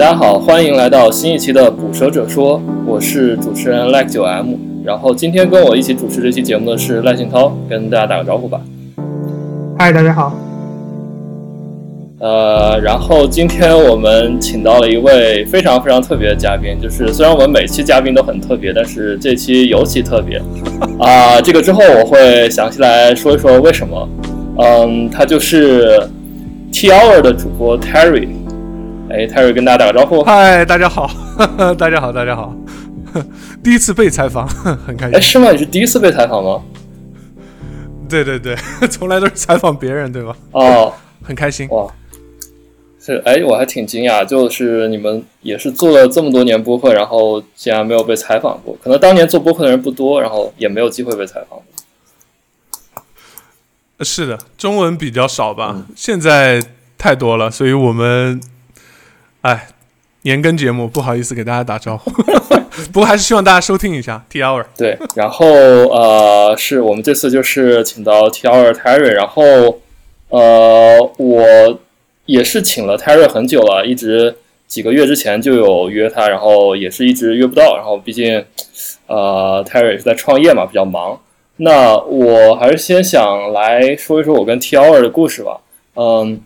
大家好，欢迎来到新一期的《捕蛇者说》，我是主持人赖九 M。然后今天跟我一起主持这期节目的是赖信涛，跟大家打个招呼吧。嗨，大家好。呃，然后今天我们请到了一位非常非常特别的嘉宾，就是虽然我们每期嘉宾都很特别，但是这期尤其特别。啊，这个之后我会详细来说一说为什么。嗯，他就是 T Hour 的主播 Terry。哎，Terry 跟大家打个招呼。嗨，大家好，大家好，大家好。第一次被采访，很开心。哎，是吗？你是第一次被采访吗？对对对，从来都是采访别人，对吧？哦，很开心。哇，是哎，我还挺惊讶，就是你们也是做了这么多年播客，然后竟然没有被采访过。可能当年做播客的人不多，然后也没有机会被采访。是的，中文比较少吧？现在太多了，所以我们。哎，年更节目不好意思给大家打招呼，不过还是希望大家收听一下 T Hour。对，然后呃，是我们这次就是请到 T Hour Terry，然后呃，我也是请了 Terry 很久了，一直几个月之前就有约他，然后也是一直约不到，然后毕竟呃 Terry 是在创业嘛，比较忙。那我还是先想来说一说我跟 T Hour 的故事吧。嗯，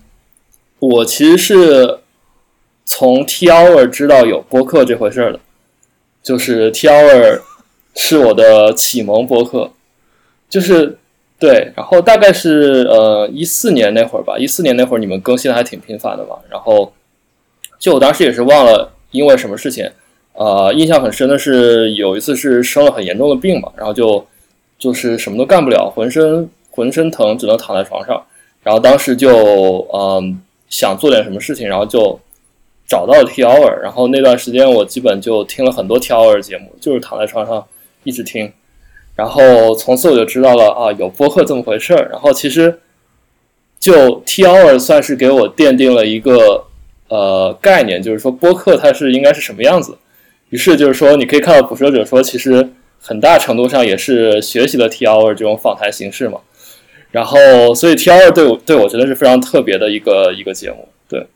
我其实是。从 T Hour 知道有播客这回事儿的，就是 T Hour 是我的启蒙播客，就是对，然后大概是呃一四年那会儿吧，一四年那会儿你们更新的还挺频繁的嘛，然后就我当时也是忘了因为什么事情，呃，印象很深的是有一次是生了很严重的病嘛，然后就就是什么都干不了，浑身浑身疼，只能躺在床上，然后当时就嗯想做点什么事情，然后就。找到了 T.R.，然后那段时间我基本就听了很多 T.R. 节目，就是躺在床上一直听，然后从此我就知道了啊，有播客这么回事儿。然后其实就 T.R. 算是给我奠定了一个呃概念，就是说播客它是应该是什么样子。于是就是说，你可以看到捕蛇者说，其实很大程度上也是学习了 T.R. 这种访谈形式嘛。然后所以 T.R. 对我对我真的是非常特别的一个一个节目，对。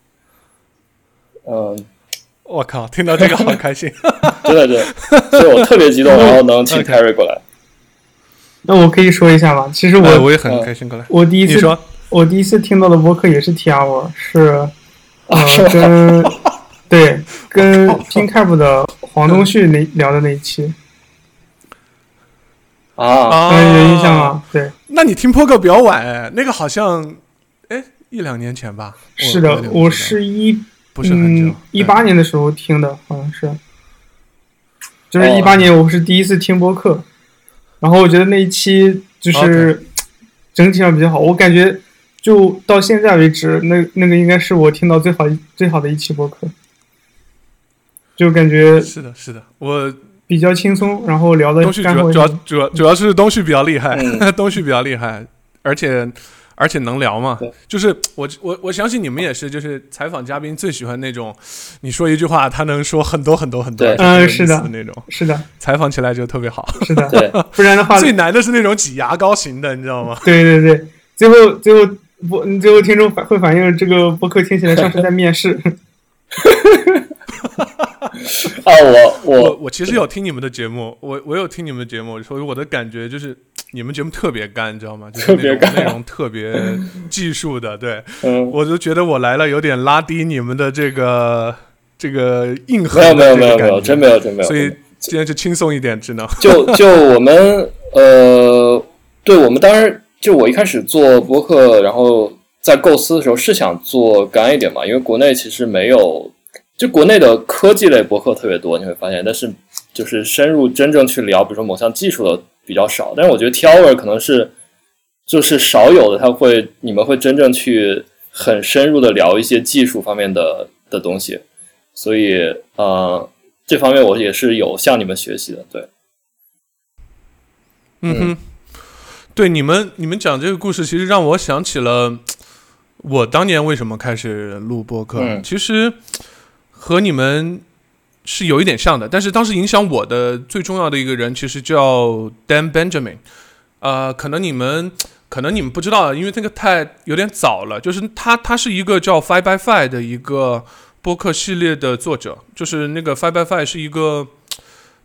嗯，我靠，听到这个好开心，真的是，所以我特别激动，然后能请 Terry 过来。那我可以说一下吗？其实我我也很开心过来。我第一次说，我第一次听到的播客也是 T R，是呃 跟对跟 PinCap 的黄东旭那聊的那一期啊，有印象吗？对，那你听播客比较晚哎，那个好像哎一两年前吧。是的，我是一。不是很久，一八年的时候听的，好像是，就是一八年我是第一次听播客，然后我觉得那一期就是整体上比较好，我感觉就到现在为止，那那个应该是我听到最好最好的一期播客，就感觉是的，是的，我比较轻松，然后聊的东旭主要主要主要主要是东旭比较厉害，东旭比较厉害，而且。而且能聊嘛？就是我我我相信你们也是，就是采访嘉宾最喜欢那种，你说一句话，他能说很多很多很多，嗯，是的。那种，是的，采访起来就特别好，是的，对，不然的话 最难的是那种挤牙膏型的，你知道吗？对对对，最后最后播，最后听众反会反映这个播客听起来像是在面试。啊，我我我其实有听你们的节目，我我有听你们的节目，所以我的感觉就是。你们节目特别干，你知道吗？就是那种内容特别技术的，对，我就觉得我来了有点拉低你们的这个这个硬核的没有没有没有没有，真没有真没有。所以今天就轻松一点，只能就就我们呃，对我们当时就我一开始做播客，然后在构思的时候是想做干一点嘛，因为国内其实没有，就国内的科技类博客特别多，你会发现，但是就是深入真正去聊，比如说某项技术的。比较少，但是我觉得 T Hour 可能是就是少有的，他会你们会真正去很深入的聊一些技术方面的的东西，所以呃这方面我也是有向你们学习的，对，嗯哼，对你们你们讲这个故事，其实让我想起了我当年为什么开始录播客，其实和你们。是有一点像的，但是当时影响我的最重要的一个人，其实叫 Dan Benjamin，呃，可能你们可能你们不知道，因为那个太有点早了。就是他，他是一个叫 Five by Five 的一个播客系列的作者，就是那个 Five by Five 是一个，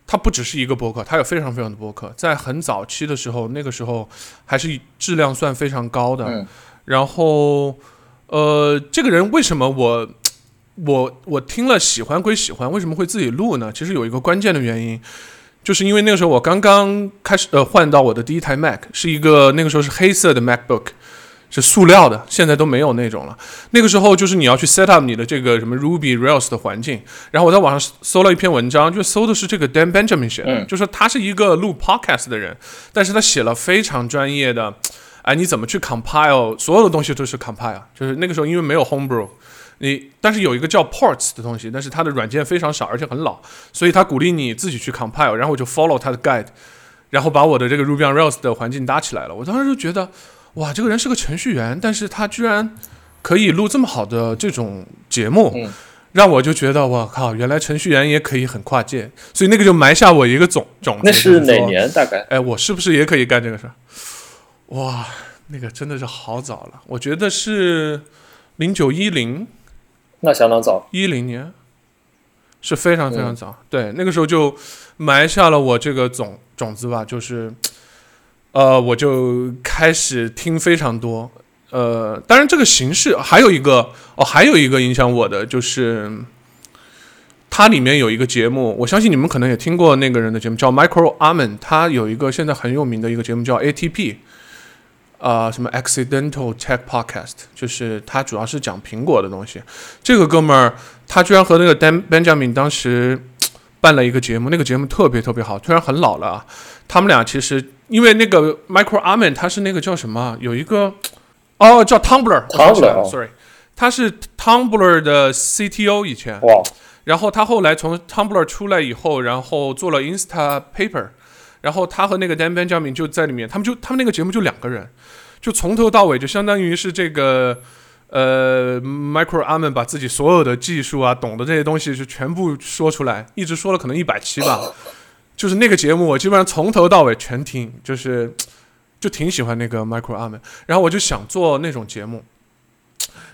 它不只是一个播客，它有非常非常的播客，在很早期的时候，那个时候还是质量算非常高的。然后，呃，这个人为什么我我我听了喜欢归喜欢，为什么会自己录呢？其实有一个关键的原因。就是因为那个时候我刚刚开始呃换到我的第一台 Mac 是一个那个时候是黑色的 MacBook，是塑料的，现在都没有那种了。那个时候就是你要去 set up 你的这个什么 Ruby Rails 的环境，然后我在网上搜了一篇文章，就搜的是这个 Dan Benjamin 写的，就说他是一个录 Podcast 的人，但是他写了非常专业的，哎你怎么去 compile 所有的东西都是 compile，就是那个时候因为没有 Homebrew。你但是有一个叫 Ports 的东西，但是它的软件非常少，而且很老，所以他鼓励你自己去 compile，然后我就 follow 他的 guide，然后把我的这个 Ruby on Rails 的环境搭起来了。我当时就觉得，哇，这个人是个程序员，但是他居然可以录这么好的这种节目，让我就觉得，我靠，原来程序员也可以很跨界，所以那个就埋下我一个种种子。那是哪年？大概？哎，我是不是也可以干这个事儿？哇，那个真的是好早了，我觉得是零九一零。那相当早，一零年，是非常非常早。对，那个时候就埋下了我这个种种子吧，就是，呃，我就开始听非常多。呃，当然这个形式还有一个哦，还有一个影响我的就是，它里面有一个节目，我相信你们可能也听过那个人的节目，叫 Micro Arman，他有一个现在很有名的一个节目叫 ATP。啊，什么 Accidental Tech Podcast，就是他主要是讲苹果的东西。这个哥们儿，他居然和那个 Dan Benjamin 当时办了一个节目，那个节目特别特别好，虽然很老了啊。他们俩其实因为那个 Michael Arman，他是那个叫什么？有一个哦，叫 Tumblr，Tumblr，Sorry，他是 Tumblr 的 CTO 以前。哇。然后他后来从 Tumblr 出来以后，然后做了 Instapaper。然后他和那个 Dan Benjamin 就在里面，他们就他们那个节目就两个人，就从头到尾就相当于是这个呃 Micro Arman 把自己所有的技术啊懂的这些东西就全部说出来，一直说了可能一百期吧。就是那个节目我基本上从头到尾全听，就是就挺喜欢那个 Micro Arman。然后我就想做那种节目，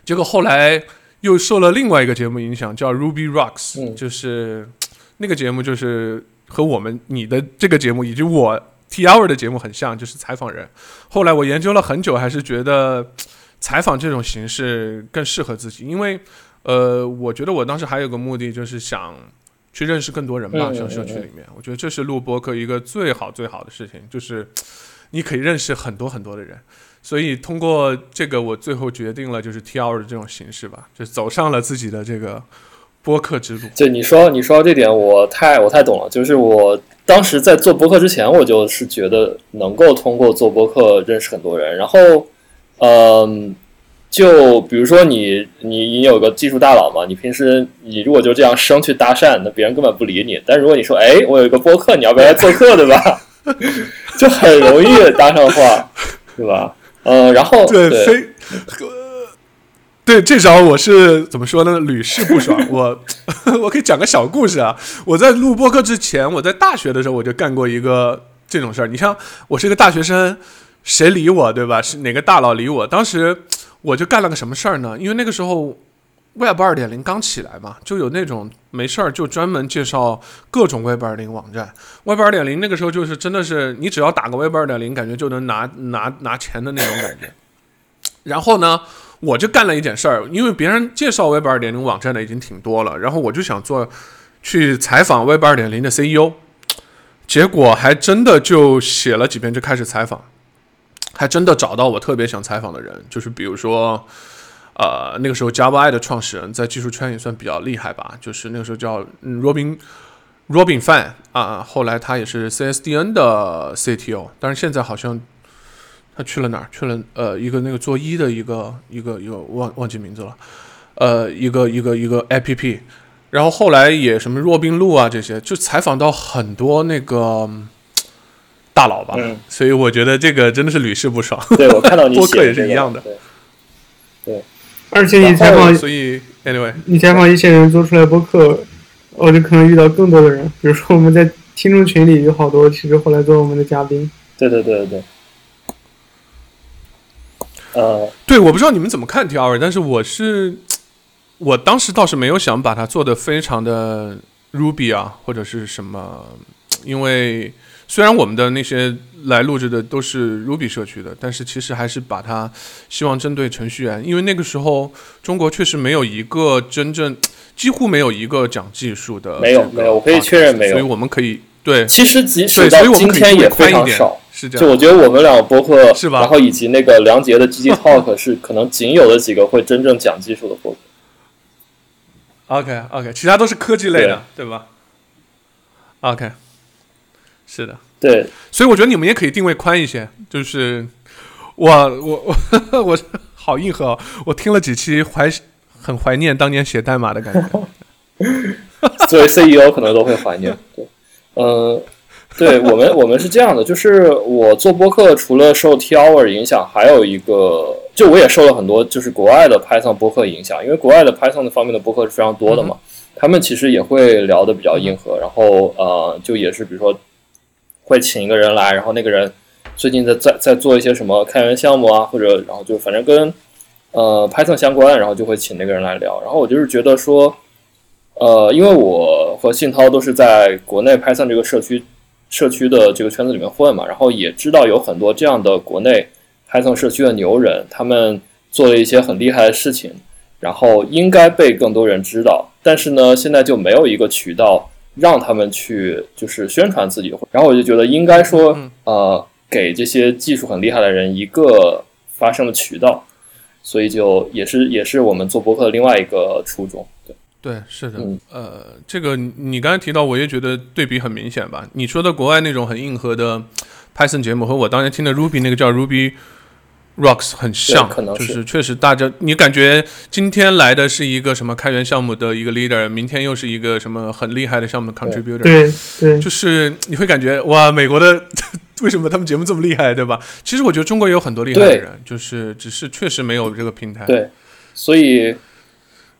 结果后来又受了另外一个节目影响，叫 Ruby Rocks，就是那个节目就是。和我们你的这个节目以及我 T Hour 的节目很像，就是采访人。后来我研究了很久，还是觉得 采访这种形式更适合自己，因为呃，我觉得我当时还有个目的，就是想去认识更多人吧，像社区里面。我觉得这是录播客一个最好最好的事情，就是 你可以认识很多很多的人。所以通过这个，我最后决定了就是 T Hour 的这种形式吧，就走上了自己的这个。播客之路，就你说你说这点，我太我太懂了。就是我当时在做播客之前，我就是觉得能够通过做播客认识很多人。然后，嗯，就比如说你你你有个技术大佬嘛，你平时你如果就这样生去搭讪，那别人根本不理你。但如果你说，哎，我有一个播客，你要不要来做客，对吧？就很容易搭上话，对吧？嗯，然后对。对这招我是怎么说呢？屡试不爽。我 我可以讲个小故事啊。我在录播客之前，我在大学的时候我就干过一个这种事儿。你像我是一个大学生，谁理我对吧？是哪个大佬理我？当时我就干了个什么事儿呢？因为那个时候 Web 二点零刚起来嘛，就有那种没事儿就专门介绍各种 Web 二零网站。Web 二点零那个时候就是真的是你只要打个 Web 二点零，感觉就能拿拿拿钱的那种感觉。然后呢？我就干了一件事儿，因为别人介绍 Web 二点零网站的已经挺多了，然后我就想做去采访 Web 二点零的 CEO，结果还真的就写了几篇就开始采访，还真的找到我特别想采访的人，就是比如说，呃，那个时候 Java 的创始人，在技术圈也算比较厉害吧，就是那个时候叫 Robin Robin Fan 啊，后来他也是 CSDN 的 CTO，但是现在好像。他去了哪儿？去了呃，一个那个做一的一个一个一个忘忘记名字了，呃，一个一个一个 APP，然后后来也什么若冰路啊这些，就采访到很多那个大佬吧。嗯。所以我觉得这个真的是屡试不爽。对，我看到你 播客也是一样的。对。而且你采访，所以 anyway，你采访一些人做出来播客，我就可能遇到更多的人。比如说我们在听众群里有好多，其实后来做我们的嘉宾。对对对对对。呃，对，我不知道你们怎么看 T R，但是我是，我当时倒是没有想把它做的非常的 Ruby 啊，或者是什么，因为虽然我们的那些来录制的都是 Ruby 社区的，但是其实还是把它希望针对程序员，因为那个时候中国确实没有一个真正，几乎没有一个讲技术的，没有没有，我可以确认没有，所以我们可以对，其实即使到今天也非常少，是这样。就我觉得我们两个播客是吧？然后以及那个梁杰的 GG Talk 是可能仅有的几个会真正讲技术的播客。OK OK，其他都是科技类的，对吧？OK，是的，对，所以我觉得你们也可以定位宽一些，就是我我我我好硬核，我听了几期怀很怀念当年写代码的感觉。作为 CEO 可能都会怀念，对，嗯，对我们我们是这样的，就是我做播客除了受 T Hour 影响，还有一个。就我也受了很多，就是国外的 Python 播客影响，因为国外的 Python 的方面的播客是非常多的嘛，他们其实也会聊的比较硬核，然后呃，就也是比如说会请一个人来，然后那个人最近在在在做一些什么开源项目啊，或者然后就反正跟呃 Python 相关，然后就会请那个人来聊，然后我就是觉得说，呃，因为我和信涛都是在国内 Python 这个社区社区的这个圈子里面混嘛，然后也知道有很多这样的国内。Python 社区的牛人，他们做了一些很厉害的事情，然后应该被更多人知道。但是呢，现在就没有一个渠道让他们去就是宣传自己。然后我就觉得应该说，呃，给这些技术很厉害的人一个发声的渠道。所以就也是也是我们做博客的另外一个初衷。对对，是的。呃，这个你刚才提到，我也觉得对比很明显吧？你说的国外那种很硬核的 Python 节目，和我当年听的 Ruby 那个叫 Ruby。Rocks 很像，就是确实大家，你感觉今天来的是一个什么开源项目的一个 leader，明天又是一个什么很厉害的项目的 contributor，对对，就是你会感觉哇，美国的 为什么他们节目这么厉害，对吧？其实我觉得中国也有很多厉害的人，就是只是确实没有这个平台。对，所以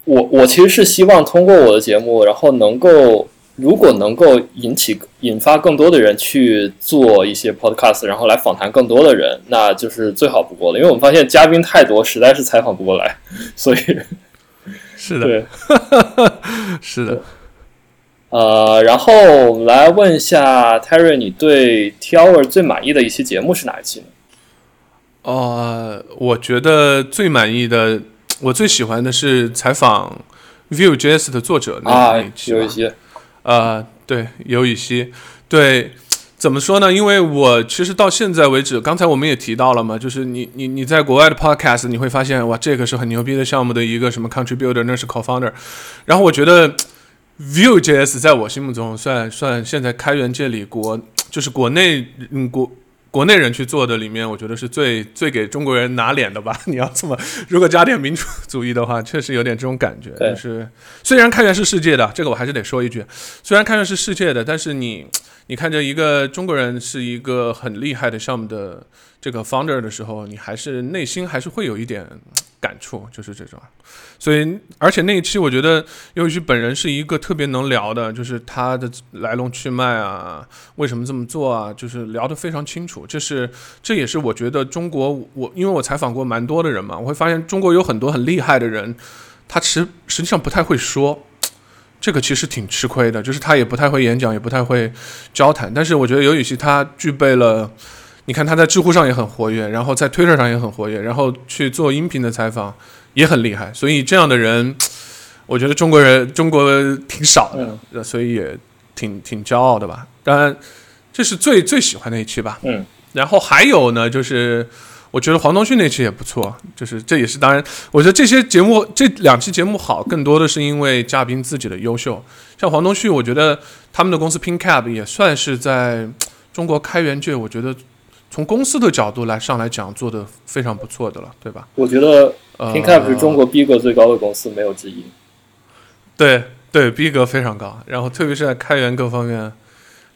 我我其实是希望通过我的节目，然后能够。如果能够引起引发更多的人去做一些 podcast，然后来访谈更多的人，那就是最好不过了。因为我们发现嘉宾太多，实在是采访不过来，所以是的，对，是的。呃，然后我们来问一下 Terry，你对 T Hour 最满意的一期节目是哪一期呢？呃，我觉得最满意的，我最喜欢的是采访 Vue.js 的作者那一期，有一些。呃，对，尤以西，对，怎么说呢？因为我其实到现在为止，刚才我们也提到了嘛，就是你你你在国外的 podcast，你会发现哇，这个是很牛逼的项目的一个什么 contributor，那是 co-founder。然后我觉得 Vue.js 在我心目中算算现在开源界里国就是国内嗯国。国内人去做的里面，我觉得是最最给中国人拿脸的吧？你要这么，如果加点民主主义的话，确实有点这种感觉。就是虽然开源是世界的，这个我还是得说一句，虽然开源是世界的，但是你你看着一个中国人是一个很厉害的项目的这个 founder 的时候，你还是内心还是会有一点。感触就是这种，所以而且那一期我觉得尤其本人是一个特别能聊的，就是他的来龙去脉啊，为什么这么做啊，就是聊得非常清楚。这是这也是我觉得中国我因为我采访过蛮多的人嘛，我会发现中国有很多很厉害的人，他其实实际上不太会说，这个其实挺吃亏的，就是他也不太会演讲，也不太会交谈。但是我觉得尤雨溪他具备了。你看他在知乎上也很活跃，然后在 Twitter 上也很活跃，然后去做音频的采访也很厉害，所以这样的人，我觉得中国人中国挺少的，所以也挺挺骄傲的吧。当然，这是最最喜欢的一期吧。嗯，然后还有呢，就是我觉得黄东旭那期也不错，就是这也是当然，我觉得这些节目这两期节目好，更多的是因为嘉宾自己的优秀。像黄东旭，我觉得他们的公司 PinCap 也算是在中国开源界，我觉得。从公司的角度来上来讲，做的非常不错的了，对吧？我觉得 PinCap 是中国逼格最高的公司，没有之一。对对，逼格非常高，然后特别是在开源各方面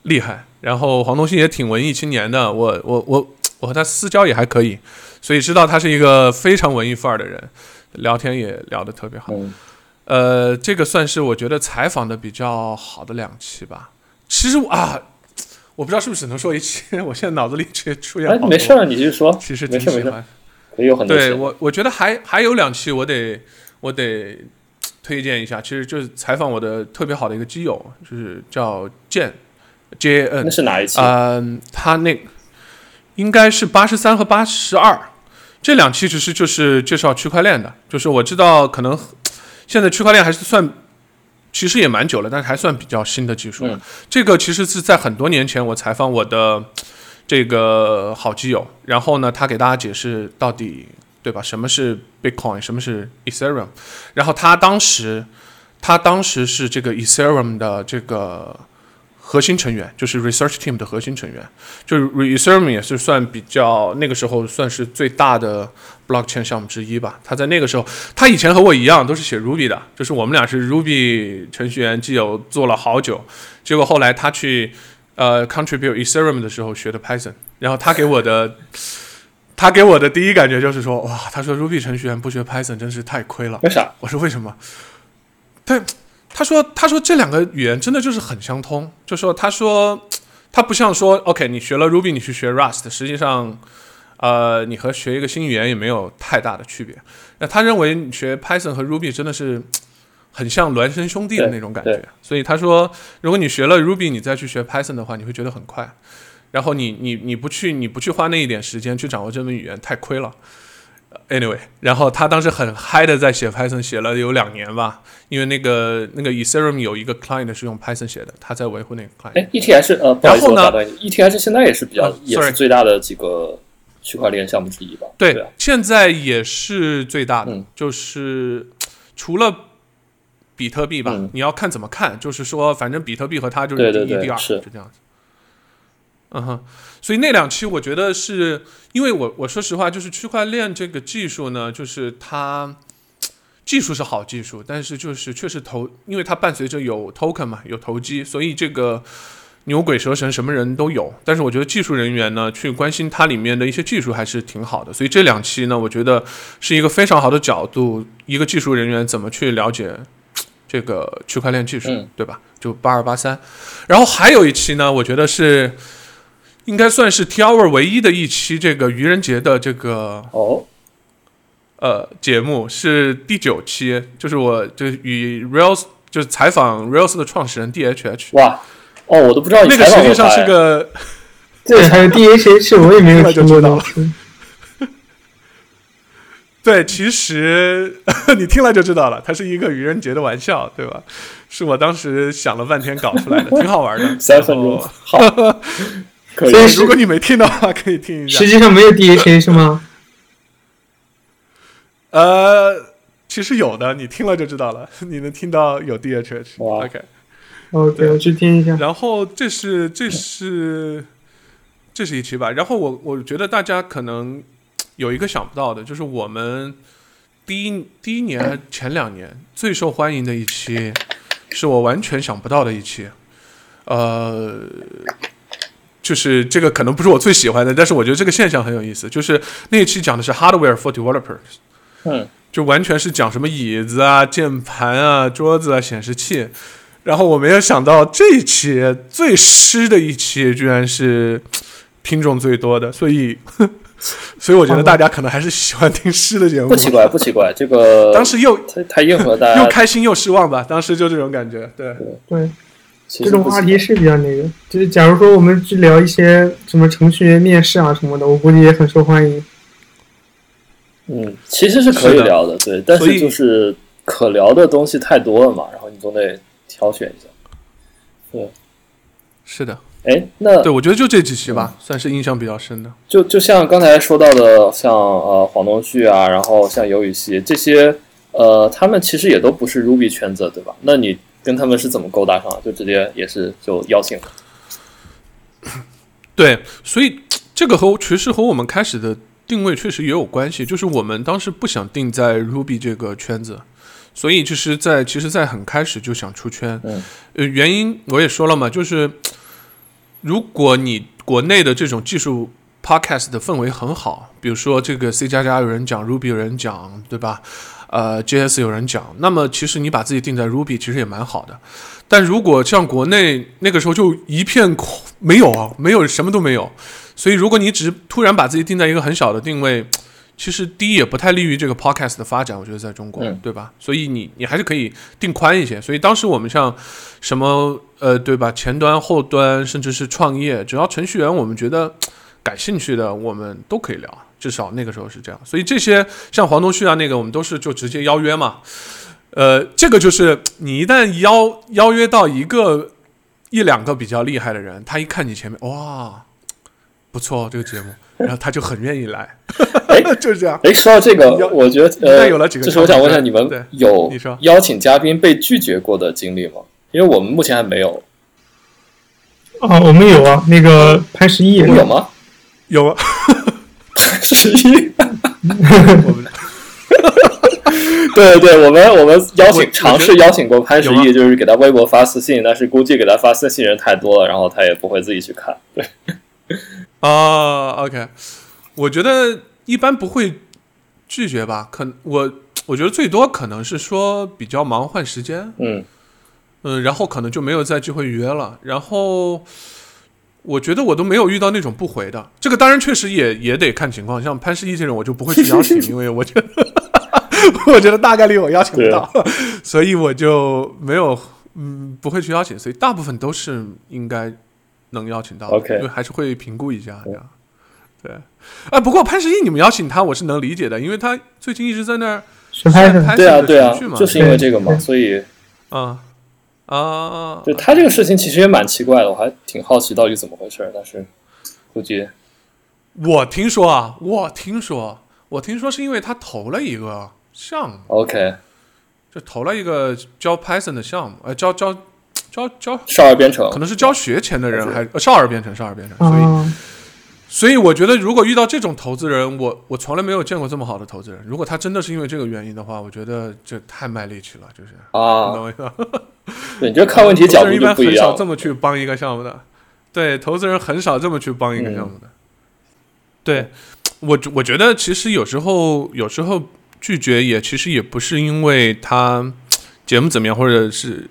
厉害。然后黄东新也挺文艺青年的，我我我我和他私交也还可以，所以知道他是一个非常文艺范儿的人，聊天也聊得特别好。呃，这个算是我觉得采访的比较好的两期吧。其实啊。我不知道是不是只能说一期，我现在脑子里直接出现。哎，没事儿，你就说。其实没事没事，可以有很多。对我，我觉得还还有两期，我得我得推荐一下，其实就是采访我的特别好的一个基友，就是叫剑 J N。那是哪一期？嗯，他那应该是八十三和八十二这两期，其实就是介绍区块链的。就是我知道，可能现在区块链还是算，其实也蛮久了，但是还算比较新的技术。这个其实是在很多年前我采访我的这个好基友，然后呢，他给大家解释到底。对吧？什么是 Bitcoin？什么是 Ethereum？然后他当时，他当时是这个 Ethereum 的这个核心成员，就是 Research Team 的核心成员。就是 Ethereum 也是算比较那个时候算是最大的 Blockchain 项目之一吧。他在那个时候，他以前和我一样都是写 Ruby 的，就是我们俩是 Ruby 程序员，既有做了好久。结果后来他去呃 contribute Ethereum 的时候学的 Python，然后他给我的。他给我的第一感觉就是说，哇，他说 Ruby 程序员不学 Python 真是太亏了。为啥？我说为什么？他他说他说这两个语言真的就是很相通。就说他说他不像说 OK，你学了 Ruby，你去学 Rust，实际上呃，你和学一个新语言也没有太大的区别。那他认为你学 Python 和 Ruby 真的是很像孪生兄弟的那种感觉。所以他说，如果你学了 Ruby，你再去学 Python 的话，你会觉得很快。然后你你你不去你不去花那一点时间去掌握这门语言太亏了。Anyway，然后他当时很嗨的在写 Python，写了有两年吧，因为那个那个 Ethereum 有一个 client 是用 Python 写的，他在维护那个 client。哎，ETH 呃，不好意思打断你，ETH 现在也是比较也是最大的几个区块链项目之一吧？对，现在也是最大的，就是除了比特币吧，你要看怎么看，就是说反正比特币和它就是第一第二，是就这样子。嗯哼，所以那两期我觉得是因为我我说实话，就是区块链这个技术呢，就是它 技术是好技术，但是就是确实投，因为它伴随着有 token 嘛，有投机，所以这个牛鬼蛇神什么人都有。但是我觉得技术人员呢，去关心它里面的一些技术还是挺好的。所以这两期呢，我觉得是一个非常好的角度，一个技术人员怎么去了解这个区块链技术，对吧？就八二八三，然后还有一期呢，我觉得是。应该算是 T Hour 唯一的一期这个愚人节的这个哦，呃，节目是第九期，就是我就与 Rails 就是采访 Rails 的创始人 D H H。哇，哦，我都不知道那个实际上是个，对，还有 D H H，我也没有听过到。对，其实 你听了就知道了，它是一个愚人节的玩笑，对吧？是我当时想了半天搞出来的，挺好玩的。三分钟，好。所以，如果你没听的话，可以听一下。实际上没有 DHA 是吗？呃，其实有的，你听了就知道了。你能听到有 DHA。OK，OK，我去听一下。然后这是这是这是一期吧。然后我我觉得大家可能有一个想不到的，就是我们第一第一年前两年最受欢迎的一期，是我完全想不到的一期。呃。就是这个可能不是我最喜欢的，但是我觉得这个现象很有意思。就是那一期讲的是 hardware for developers，嗯，就完全是讲什么椅子啊、键盘啊、桌子啊、显示器。然后我没有想到这一期最湿的一期居然是 听众最多的，所以，所以我觉得大家可能还是喜欢听湿的节目。不奇怪，不奇怪，这个当时又太硬核，大家又开心又失望吧。当时就这种感觉，对对。这种话题是比较那个，就是假如说我们去聊一些什么程序员面试啊什么的，我估计也很受欢迎。嗯，其实是可以聊的，对，但是就是可聊的东西太多了嘛，然后你总得挑选一下。对，是的。哎，那对我觉得就这几期吧，算是印象比较深的。就就像刚才说到的，像呃黄东旭啊，然后像尤雨溪这些，呃，他们其实也都不是 Ruby 圈子，对吧？那你。跟他们是怎么勾搭上的？就直接也是就邀请。对，所以这个和其实和我们开始的定位确实也有关系。就是我们当时不想定在 Ruby 这个圈子，所以就是在其实，在很开始就想出圈。嗯，呃，原因我也说了嘛，就是如果你国内的这种技术 Podcast 的氛围很好，比如说这个 C 加加有人讲，Ruby 有人讲，对吧？呃，JS 有人讲，那么其实你把自己定在 Ruby 其实也蛮好的，但如果像国内那个时候就一片空，没有啊，没有什么都没有，所以如果你只是突然把自己定在一个很小的定位，其实第一也不太利于这个 podcast 的发展，我觉得在中国，对吧？所以你你还是可以定宽一些。所以当时我们像什么呃，对吧？前端、后端，甚至是创业，只要程序员我们觉得感兴趣的，我们都可以聊。至少那个时候是这样。所以这些像黄东旭啊，那个我们都是就直接邀约嘛。呃，这个就是你一旦邀邀约到一个一两个比较厉害的人，他一看你前面，哇，不错，这个节目。然后他就很愿意来，哎，就是这样。哎，说到这个，我觉得呃，有了几个，就是我想问一下，你们有邀请嘉宾被拒绝过的经历吗？因为我们目前还没有。啊，我们有啊，那个潘石屹有吗？有啊，潘石屹。我们，对对，我们我们邀请尝试邀请过潘石屹，就是给他微博发私信，但是估计给他发私信人太多了，然后他也不会自己去看。对。啊，OK，我觉得一般不会拒绝吧？可我我觉得最多可能是说比较忙换时间，嗯嗯，然后可能就没有再聚会约了。然后我觉得我都没有遇到那种不回的，这个当然确实也也得看情况。像潘石屹这种，我就不会去邀请，因为我觉得 我觉得大概率我邀请不到，所以我就没有嗯不会去邀请。所以大部分都是应该。能邀请到，OK，因为还是会评估一下这样。对，啊，不过潘石屹你们邀请他，我是能理解的，因为他最近一直在那儿拍对啊对啊，就是因为这个嘛，所以啊啊，就他这个事情其实也蛮奇怪的，我还挺好奇到底怎么回事，但是估计我听说啊，我听说，我听说是因为他投了一个项目，OK，就投了一个教 Python 的项目，呃，教教。教教少儿编程，可能是教学前的人，还少儿编程，少儿编程。所以，所以我觉得，如果遇到这种投资人，我我从来没有见过这么好的投资人。如果他真的是因为这个原因的话，我觉得这太卖力气了，就是啊，懂我意思？对，你这看问题角度一一样。很少这么去帮一个项目的，对，投资人很少这么去帮一个项目的。对我，我觉得其实有时候，有时候拒绝也其实也不是因为他节目怎么样，或者是。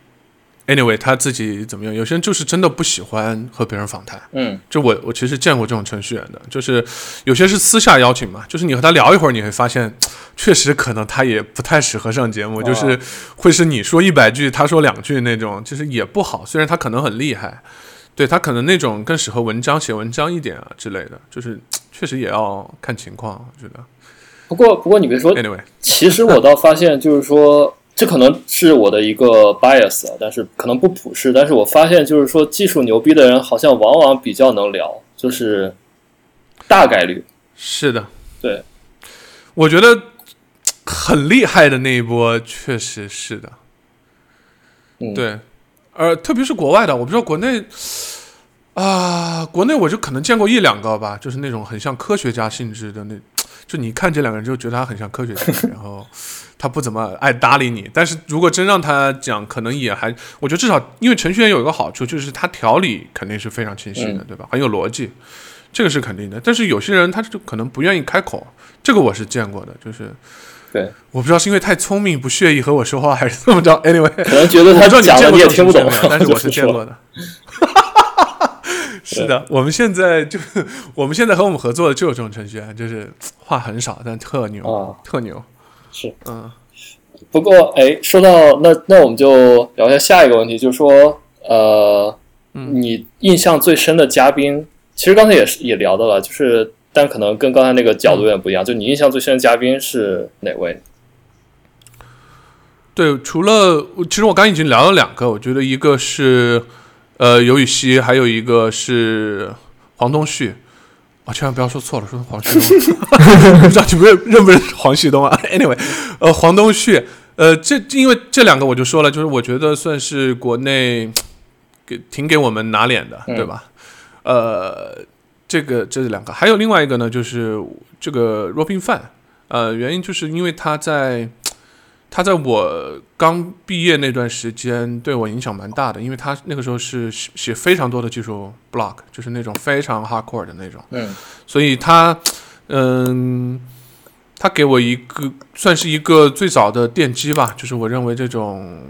Anyway，他自己怎么样？有些人就是真的不喜欢和别人访谈。嗯，就我我其实见过这种程序员的，就是有些是私下邀请嘛，就是你和他聊一会儿，你会发现，确实可能他也不太适合上节目，就是会是你说一百句，他说两句那种，其实也不好。虽然他可能很厉害，对他可能那种更适合文章写文章一点啊之类的，就是 确实也要看情况，我觉得。不过不过你别说，Anyway，其实我倒发现就是说。这可能是我的一个 bias 啊，但是可能不普世。但是我发现，就是说技术牛逼的人好像往往比较能聊，就是大概率是的。对，我觉得很厉害的那一波确实是的。嗯，对，呃，特别是国外的，我不知道国内啊，国内我就可能见过一两个吧，就是那种很像科学家性质的那，就你看这两个人就觉得他很像科学家，然后。他不怎么爱搭理你，但是如果真让他讲，可能也还，我觉得至少因为程序员有一个好处，就是他条理肯定是非常清晰的，对吧？很有逻辑，这个是肯定的。但是有些人他就可能不愿意开口，这个我是见过的，就是对，我不知道是因为太聪明不屑于和我说话，还是怎么着。Anyway，可能觉得他讲的你也听不懂，但是 我是见过的。是的，我们现在就我们现在和我们合作的就有这种程序员，就是话很少，但特牛，啊特牛。是，嗯，不过，哎，说到那，那我们就聊一下下一个问题，就是说，呃，你印象最深的嘉宾，其实刚才也是也聊到了，就是，但可能跟刚才那个角度有点不一样，就你印象最深的嘉宾是哪位？对，除了，其实我刚已经聊了两个，我觉得一个是，呃，尤雨锡，还有一个是黄东旭。啊，千万不要说错了，说黄旭东，不知道你们认认不认识黄旭东啊？Anyway，呃，黄东旭，呃，这因为这两个我就说了，就是我觉得算是国内给挺给我们拿脸的，对吧？呃，这个这是两个，还有另外一个呢，就是这个 Robin Fan，呃，原因就是因为他在。他在我刚毕业那段时间对我影响蛮大的，因为他那个时候是写非常多的技术 blog，就是那种非常 hardcore 的那种。嗯，所以他，嗯，他给我一个算是一个最早的奠基吧，就是我认为这种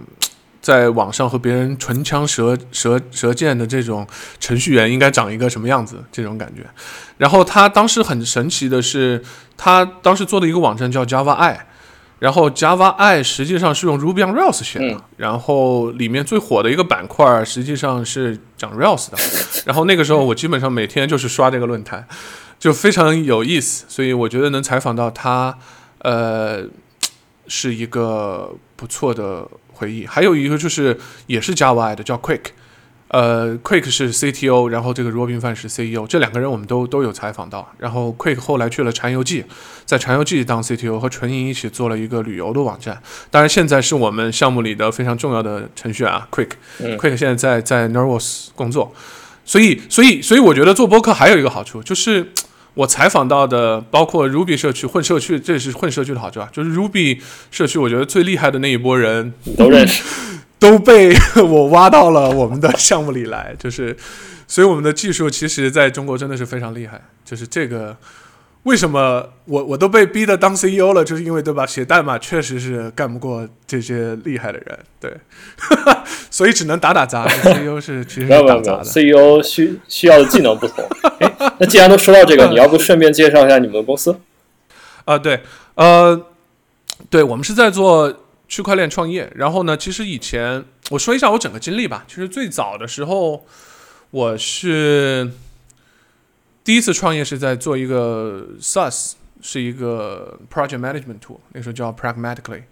在网上和别人唇枪舌舌舌剑的这种程序员应该长一个什么样子，这种感觉。然后他当时很神奇的是，他当时做的一个网站叫 Java I，然后 Java I 实际上是用 Ruby on Rails 写的，然后里面最火的一个板块实际上是讲 Rails 的。然后那个时候我基本上每天就是刷这个论坛，就非常有意思。所以我觉得能采访到他，呃，是一个不错的。回忆还有一个就是也是 Java I 的叫 Quick，呃，Quick 是 CTO，然后这个 Robin 范是 CEO，这两个人我们都都有采访到。然后 Quick 后来去了禅游记，在禅游记当 CTO，和纯银一起做了一个旅游的网站。当然现在是我们项目里的非常重要的程序员啊，Quick，Quick 现在在在 Nervos 工作。所以所以所以我觉得做播客还有一个好处就是。我采访到的，包括 Ruby 社区混社区，这是混社区的好处啊。就是 Ruby 社区，我觉得最厉害的那一波人都认识，都被我挖到了我们的项目里来。就是，所以我们的技术其实在中国真的是非常厉害。就是这个。为什么我我都被逼的当 CEO 了？就是因为对吧？写代码确实是干不过这些厉害的人，对，所以只能打打杂。CEO 是其实打杂的，CEO 需需要的技能不同。哎，那既然都说到这个，你要不顺便介绍一下你们的公司？啊，对，呃，对我们是在做区块链创业。然后呢，其实以前我说一下我整个经历吧。其实最早的时候，我是。第一次创业是在做一个 SaaS，是一个 Project Management Tool，那时候叫 Pragmatically，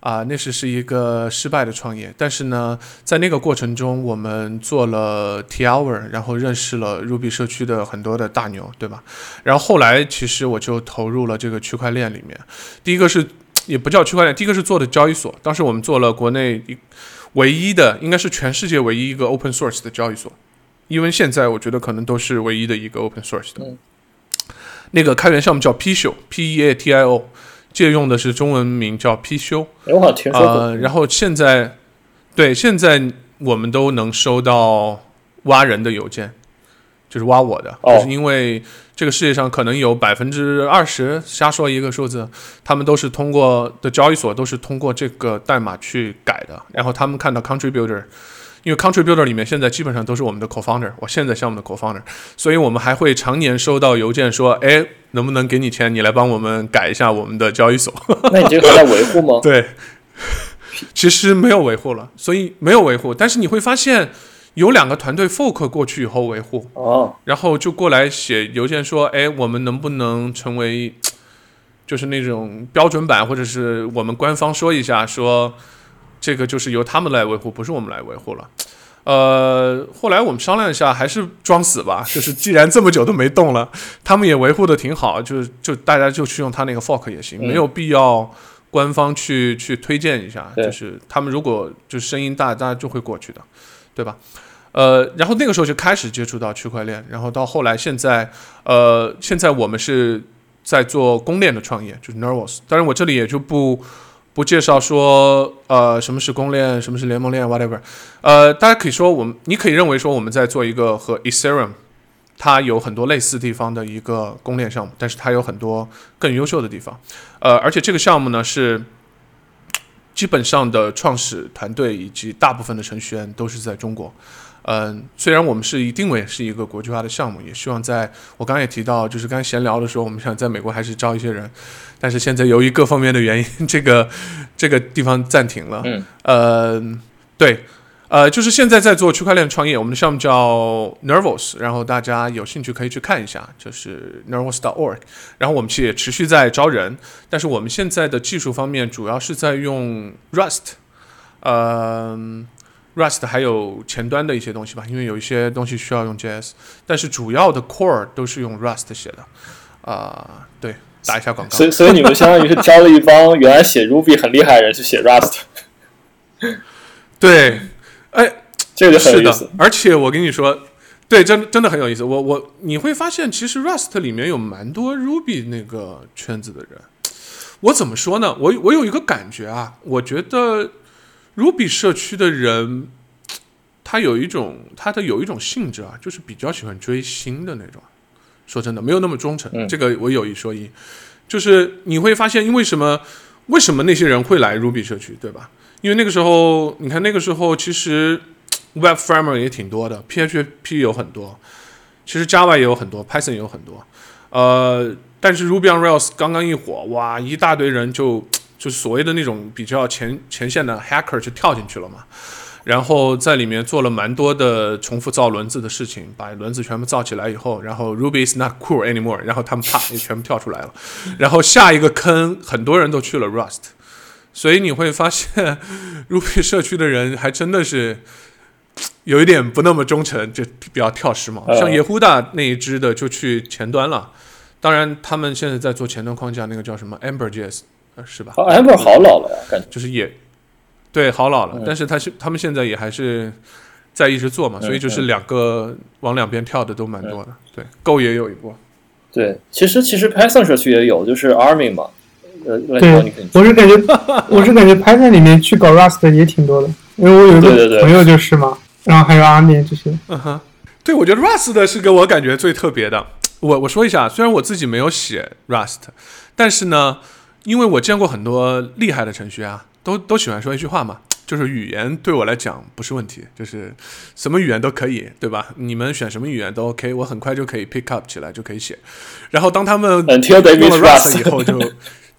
啊，那是是一个失败的创业。但是呢，在那个过程中，我们做了 T Hour，然后认识了 Ruby 社区的很多的大牛，对吧？然后后来其实我就投入了这个区块链里面。第一个是也不叫区块链，第一个是做的交易所。当时我们做了国内一唯一的，应该是全世界唯一一个 Open Source 的交易所。因为现在我觉得可能都是唯一的一个 open source 的，那个开源项目叫 P 修 P E A T I O，借用的是中文名叫 P 修。我好像听说过。然后现在，对，现在我们都能收到挖人的邮件，就是挖我的，就是因为这个世界上可能有百分之二十，瞎说一个数字，他们都是通过的交易所都是通过这个代码去改的，然后他们看到 contributor。因为 Contributor 里面现在基本上都是我们的 Co-founder，我现在项目的 Co-founder，所以我们还会常年收到邮件说，哎，能不能给你钱，你来帮我们改一下我们的交易所？那你这个还在维护吗？对，其实没有维护了，所以没有维护。但是你会发现，有两个团队 Fork 过去以后维护，哦，然后就过来写邮件说，哎，我们能不能成为，就是那种标准版，或者是我们官方说一下说。这个就是由他们来维护，不是我们来维护了。呃，后来我们商量一下，还是装死吧。就是既然这么久都没动了，他们也维护的挺好，就就大家就去用他那个 fork 也行，没有必要官方去去推荐一下。就是他们如果就是声音大，大家就会过去的，对吧？呃，然后那个时候就开始接触到区块链，然后到后来现在，呃，现在我们是在做公链的创业，就是 Nervos。当然我这里也就不。不介绍说，呃，什么是公链，什么是联盟链，whatever，呃，大家可以说我们，你可以认为说我们在做一个和 Ethereum，它有很多类似地方的一个公链项目，但是它有很多更优秀的地方，呃，而且这个项目呢是基本上的创始团队以及大部分的程序员都是在中国。嗯，虽然我们是一定位是一个国际化的项目，也希望在我刚刚也提到，就是刚才闲聊的时候，我们想在美国还是招一些人，但是现在由于各方面的原因，这个这个地方暂停了。嗯，呃，对，呃，就是现在在做区块链创业，我们的项目叫 Nervos，然后大家有兴趣可以去看一下，就是 Nervos.org。然后我们其实也持续在招人，但是我们现在的技术方面主要是在用 Rust，嗯。Rust 还有前端的一些东西吧，因为有一些东西需要用 JS，但是主要的 core 都是用 Rust 写的，啊，对，打一下广告。所以，所以你们相当于是招了一帮原来写 Ruby 很厉害的人去写 Rust。对，哎，这个很有意思。而且我跟你说，对，真真的很有意思。我我你会发现，其实 Rust 里面有蛮多 Ruby 那个圈子的人。我怎么说呢？我我有一个感觉啊，我觉得。Ruby 社区的人，他有一种他的有一种性质啊，就是比较喜欢追星的那种。说真的，没有那么忠诚。这个我有一说一，就是你会发现，因为什么？为什么那些人会来 Ruby 社区，对吧？因为那个时候，你看那个时候其实 Web Framework 也挺多的，PHP 有很多，其实 Java 也有很多，Python 也有很多，呃，但是 Ruby on Rails 刚刚一火，哇，一大堆人就就所谓的那种比较前前线的 hacker 就跳进去了嘛。然后在里面做了蛮多的重复造轮子的事情，把轮子全部造起来以后，然后 Ruby is not cool anymore，然后他们啪也全部跳出来了，然后下一个坑很多人都去了 Rust，所以你会发现 Ruby 社区的人还真的是有一点不那么忠诚，就比较跳时髦。像 Yehuda 那一支的就去前端了，当然他们现在在做前端框架，那个叫什么 Amber.js 是吧？amber 好老了呀，感觉就是也。对，好老了，但是他是他们现在也还是在一直做嘛，所以就是两个往两边跳的都蛮多的。对，Go 也有一波。对，其实其实 Python 社区也有，就是 Army 嘛。呃，对，我是感觉我是感觉 Python 里面去搞 Rust 也挺多的，因为我有一个朋友就是嘛，然后还有 Army 这些。嗯哼，对，我觉得 Rust 的是给我感觉最特别的。我我说一下，虽然我自己没有写 Rust，但是呢，因为我见过很多厉害的程序啊。都都喜欢说一句话嘛，就是语言对我来讲不是问题，就是什么语言都可以，对吧？你们选什么语言都 OK，我很快就可以 pick up 起来就可以写。然后当他们用了 Rust 以后，就就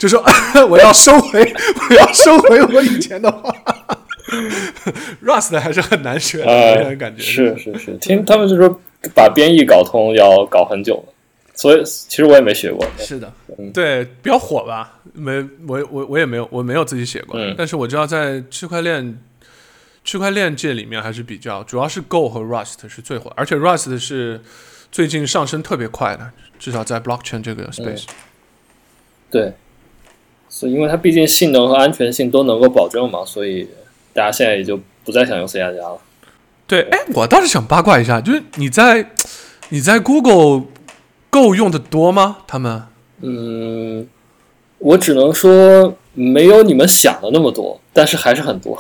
说 我要收回，我要收回我以前的话。Rust 还是很难学的，感觉是是是，听他们就说把编译搞通要搞很久。所以其实我也没学过。是的，对，比较火吧？没，我我我也没有，我没有自己写过。但是我知道在区块链区块链界里面还是比较，主要是 Go 和 Rust 是最火，而且 Rust 是最近上升特别快的，至少在 Blockchain 这个 space。对，所以因为它毕竟性能和安全性都能够保证嘛，所以大家现在也就不再想用 C 加加了。对，哎，我倒是想八卦一下，就是你在你在 Google。够用的多吗？他们？嗯，我只能说没有你们想的那么多，但是还是很多。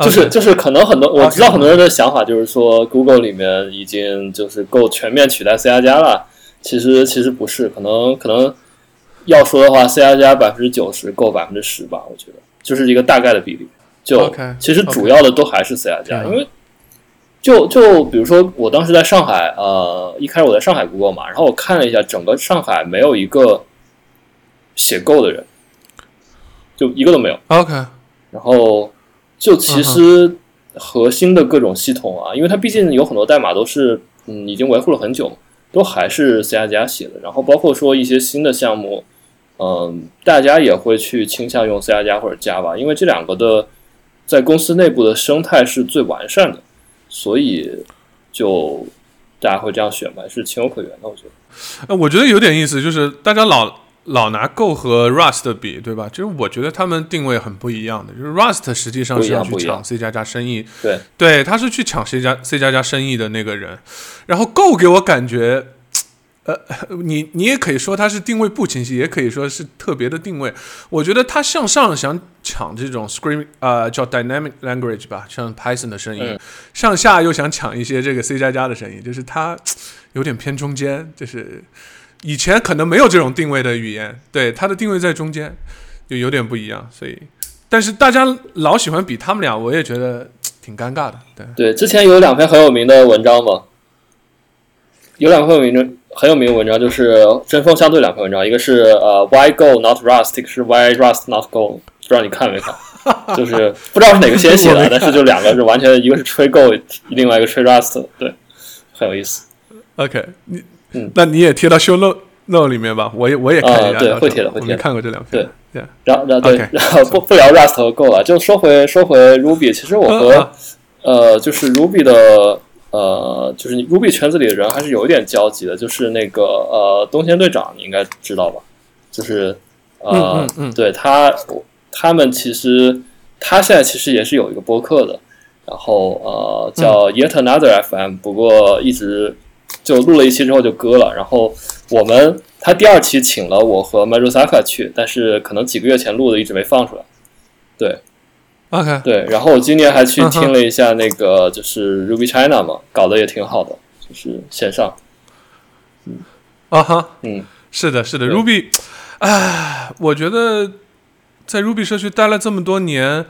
就是就是可能很多我知道很多人的想法就是说，Google 里面已经就是够全面取代 C 加加了。其实其实不是，可能可能要说的话，C 加加百分之九十够百分之十吧，我觉得就是一个大概的比例。就其实主要的都还是 C 加加，因为。就就比如说，我当时在上海，呃，一开始我在上海工作嘛，然后我看了一下，整个上海没有一个写 Go 的人，就一个都没有。OK，然后就其实核心的各种系统啊，因为它毕竟有很多代码都是嗯已经维护了很久，都还是 C 加加写的。然后包括说一些新的项目，嗯，大家也会去倾向用 C 加加或者 Java，因为这两个的在公司内部的生态是最完善的。所以，就大家会这样选吧，是情有可原的。我觉得，呃，我觉得有点意思，就是大家老老拿 Go 和 Rust 比，对吧？就是我觉得他们定位很不一样的。就是 Rust 实际上是要去抢 C 加加生意，对对，他是去抢 C 加 C 加加生意的那个人。然后 Go 给我感觉。呃，你你也可以说它是定位不清晰，也可以说是特别的定位。我觉得它向上想抢这种 screen，呃，叫 dynamic language 吧，像 Python 的声音；上下又想抢一些这个 C 加加的声音，就是它有点偏中间。就是以前可能没有这种定位的语言，对它的定位在中间，就有点不一样。所以，但是大家老喜欢比他们俩，我也觉得挺尴尬的。对对，之前有两篇很有名的文章嘛，有两篇有名的。很有名的文章就是针锋相对两篇文章，一个是呃 Why Go Not Rust，一个是 Why Rust Not Go，不知道你看没看？就是 不知道是哪个先写的，但是就两个是完全一个是吹 Go，另外一个吹 Rust，对，很有意思。OK，你嗯，那你也贴到 Show Note Note 里面吧，我也我也看一下，对，会贴的，会贴。看过这两篇，对，然后然后对，然后不不聊 Rust 和 Go 了，就说回说回 Ruby，其实我和呃就是 Ruby 的。呃，就是你 Ruby 圈子里的人还是有一点交集的，就是那个呃，东贤队长，你应该知道吧？就是呃，对他，他们其实他现在其实也是有一个播客的，然后呃叫 Yet Another FM，不过一直就录了一期之后就割了。然后我们他第二期请了我和 Marusaka 去，但是可能几个月前录的一直没放出来。对。OK，对，然后我今年还去听了一下那个，就是 Ruby China 嘛，搞得也挺好的，就是线上。嗯，啊哈，嗯，是的，是的，Ruby，哎，我觉得在 Ruby 社区待了这么多年，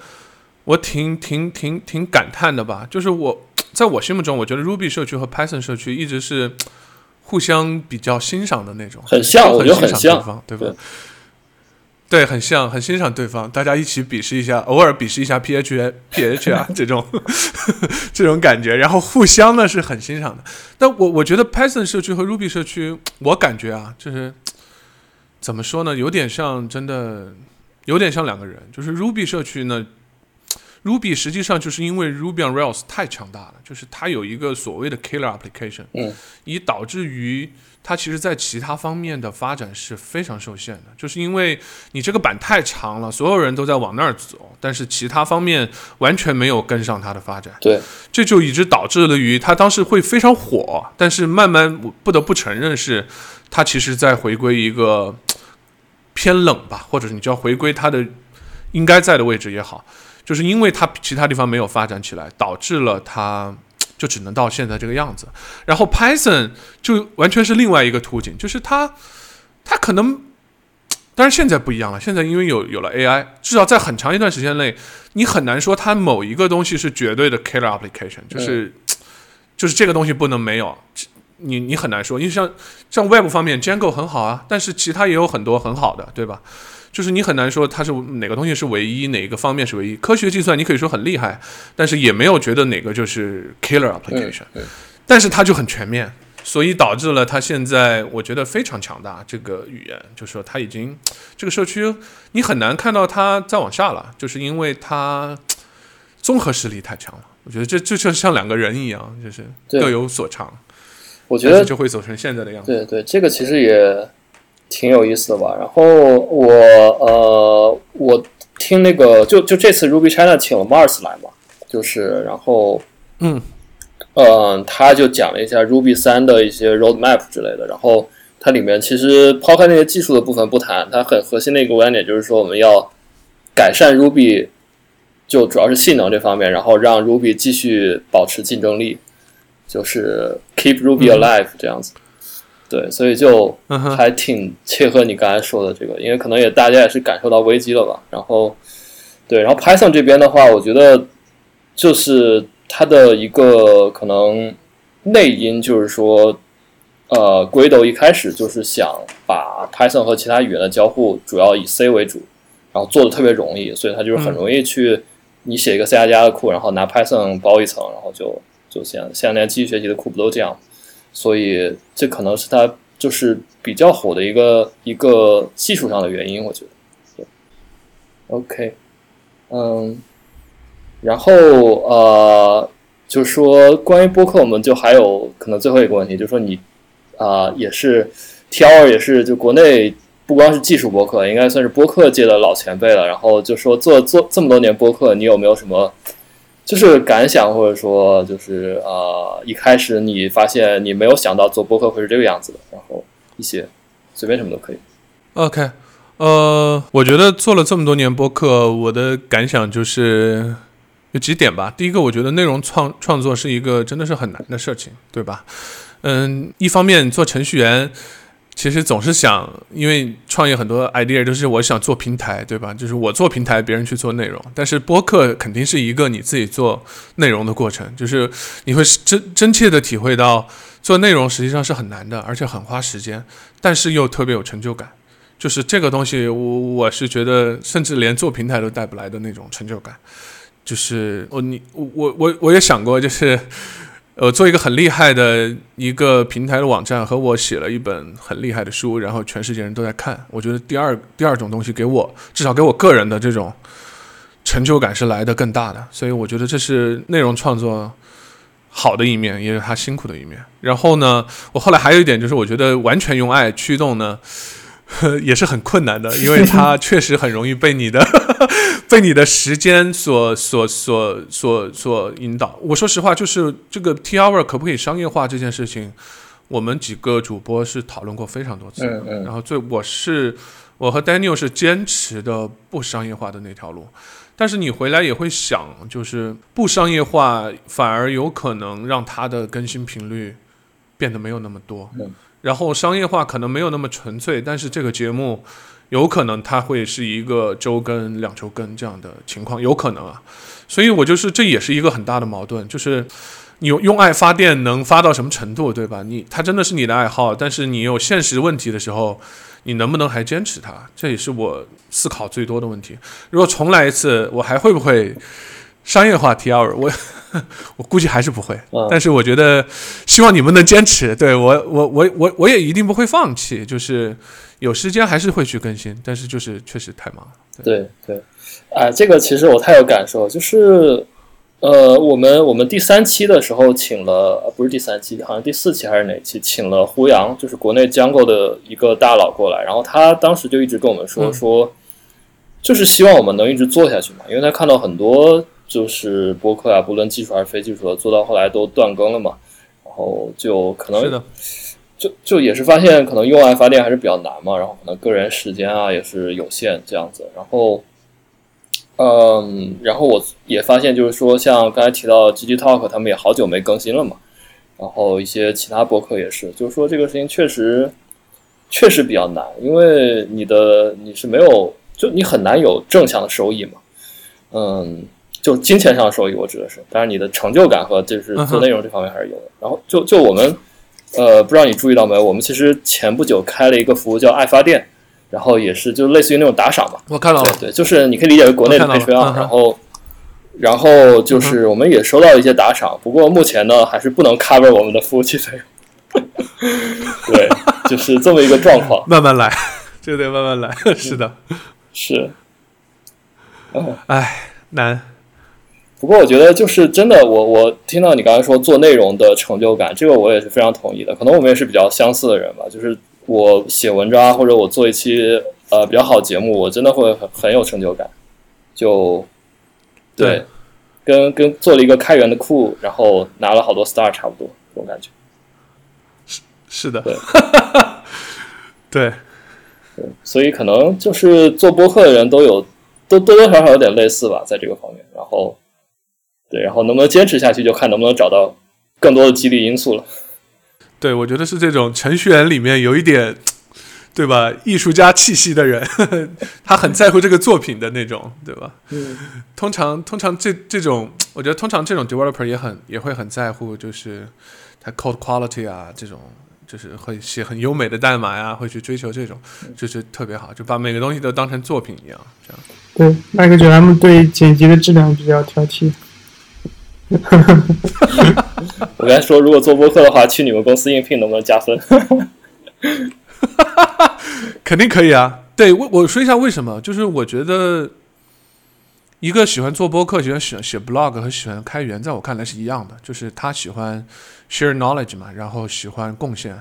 我挺挺挺挺感叹的吧。就是我在我心目中，我觉得 Ruby 社区和 Python 社区一直是互相比较欣赏的那种，很像，我觉得很像，对吧？对，很像，很欣赏对方，大家一起鄙视一下，偶尔鄙视一下 P H P H 啊，这种 这种感觉，然后互相呢是很欣赏的。但我我觉得 Python 社区和 Ruby 社区，我感觉啊，就是怎么说呢，有点像，真的有点像两个人。就是 Ruby 社区呢，Ruby 实际上就是因为 Ruby on Rails 太强大了，就是它有一个所谓的 killer application，嗯，以导致于。它其实，在其他方面的发展是非常受限的，就是因为你这个板太长了，所有人都在往那儿走，但是其他方面完全没有跟上它的发展。对，这就一直导致了于它当时会非常火，但是慢慢不得不承认是它其实在回归一个偏冷吧，或者是你就要回归它的应该在的位置也好，就是因为它其他地方没有发展起来，导致了它。就只能到现在这个样子，然后 Python 就完全是另外一个途径，就是它，它可能，但是现在不一样了，现在因为有有了 AI，至少在很长一段时间内，你很难说它某一个东西是绝对的 killer application，就是就是这个东西不能没有，你你很难说，因为像像 Web 方面 Django 很好啊，但是其他也有很多很好的，对吧？就是你很难说它是哪个东西是唯一，哪个方面是唯一。科学计算你可以说很厉害，但是也没有觉得哪个就是 killer application。但是它就很全面，所以导致了它现在我觉得非常强大。这个语言就是说它已经这个社区你很难看到它再往下了，就是因为它综合实力太强了。我觉得这这就像两个人一样，就是各有所长。我觉得就会走成现在的样子。对对，这个其实也。挺有意思的吧？然后我呃，我听那个就就这次 Ruby China 请了 Mars 来嘛，就是然后嗯嗯，他就讲了一下 Ruby 三的一些 roadmap 之类的。然后它里面其实抛开那些技术的部分不谈，它很核心的一个观点就是说我们要改善 Ruby，就主要是性能这方面，然后让 Ruby 继续保持竞争力，就是 keep Ruby alive 这样子。对，所以就还挺切合你刚才说的这个，因为可能也大家也是感受到危机了吧。然后，对，然后 Python 这边的话，我觉得就是它的一个可能内因就是说，呃，Gradle 一开始就是想把 Python 和其他语言的交互主要以 C 为主，然后做的特别容易，所以它就是很容易去你写一个 C 加加的库，然后拿 Python 包一层，然后就就像像连机器学习的库不都这样。所以这可能是它就是比较火的一个一个技术上的原因，我觉得。对，OK，嗯，然后呃，就说关于播客，我们就还有可能最后一个问题，就说你啊也是 T R 也是就国内不光是技术播客，应该算是播客界的老前辈了。然后就说做做这么多年播客，你有没有什么？就是感想，或者说就是呃，一开始你发现你没有想到做播客会是这个样子的，然后一些随便什么都可以。OK，呃，我觉得做了这么多年播客，我的感想就是有几点吧。第一个，我觉得内容创创作是一个真的是很难的事情，对吧？嗯，一方面做程序员。其实总是想，因为创业很多 idea 都是我想做平台，对吧？就是我做平台，别人去做内容。但是播客肯定是一个你自己做内容的过程，就是你会真真切的体会到做内容实际上是很难的，而且很花时间，但是又特别有成就感。就是这个东西，我我是觉得，甚至连做平台都带不来的那种成就感。就是我你我我我也想过，就是。呃，做一个很厉害的一个平台的网站，和我写了一本很厉害的书，然后全世界人都在看。我觉得第二第二种东西给我，至少给我个人的这种成就感是来的更大的。所以我觉得这是内容创作好的一面，也是他辛苦的一面。然后呢，我后来还有一点就是，我觉得完全用爱驱动呢。也是很困难的，因为它确实很容易被你的 被你的时间所所所所所引导。我说实话，就是这个 T hour 可不可以商业化这件事情，我们几个主播是讨论过非常多次。嗯嗯。然后最我是我和 Daniel 是坚持的不商业化的那条路，但是你回来也会想，就是不商业化反而有可能让它的更新频率变得没有那么多。嗯。然后商业化可能没有那么纯粹，但是这个节目有可能它会是一个周更、两周更这样的情况，有可能啊。所以我就是这也是一个很大的矛盾，就是你用爱发电能发到什么程度，对吧？你它真的是你的爱好，但是你有现实问题的时候，你能不能还坚持它？这也是我思考最多的问题。如果重来一次，我还会不会商业化 T R？我 我估计还是不会。但是我觉得希望你们能坚持。对我我我我我也一定不会放弃，就是有时间还是会去更新，但是就是确实太忙了。对对。哎，这个其实我太有感受，就是，呃，我们我们第三期的时候请了，不是第三期，好像第四期还是哪期，请了胡杨，就是国内 Jungle 的一个大佬过来，然后他当时就一直跟我们说说，就是希望我们能一直做下去嘛，因为他看到很多就是播客啊，不论技术还是非技术的，做到后来都断更了嘛，然后就可能，就就也是发现可能用爱发电还是比较难嘛，然后可能个人时间啊也是有限这样子，然后。嗯，然后我也发现，就是说，像刚才提到 GG Talk，他们也好久没更新了嘛。然后一些其他博客也是，就是说这个事情确实确实比较难，因为你的你是没有，就你很难有正向的收益嘛。嗯，就金钱上的收益，我指的是，但是你的成就感和就是做内容这方面还是有的。然后就就我们，呃，不知道你注意到没有，我们其实前不久开了一个服务叫爱发电。然后也是，就类似于那种打赏嘛。我看到了，对，就是你可以理解为国内的 Patreon。然后，然后就是我们也收到一些打赏，不过目前呢还是不能 cover 我们的服务器费用。对，就是这么一个状况。慢慢来，就得慢慢来。是的，是。唉，难。不过我觉得就是真的，我我听到你刚才说做内容的成就感，这个我也是非常同意的。可能我们也是比较相似的人吧，就是。我写文章或者我做一期呃比较好节目，我真的会很很有成就感，就对，跟跟做了一个开源的库，然后拿了好多 star 差不多，这种感觉。是是的，对，对，对，所以可能就是做播客的人都有都多多少少有点类似吧，在这个方面。然后对，然后能不能坚持下去，就看能不能找到更多的激励因素了。对，我觉得是这种程序员里面有一点，对吧？艺术家气息的人，他很在乎这个作品的那种，对吧？嗯。通常，通常这这种，我觉得通常这种 developer 也很也会很在乎，就是他 code quality 啊，这种就是会写很优美的代码呀，会去追求这种，就是特别好，就把每个东西都当成作品一样，这样。对，那个九 M 对剪辑的质量比较挑剔。我刚才说，如果做播客的话，去你们公司应聘能不能加分？肯定可以啊。对，我我说一下为什么，就是我觉得一个喜欢做播客、喜欢写写 blog 和喜欢开源，在我看来是一样的，就是他喜欢 share knowledge 嘛，然后喜欢贡献。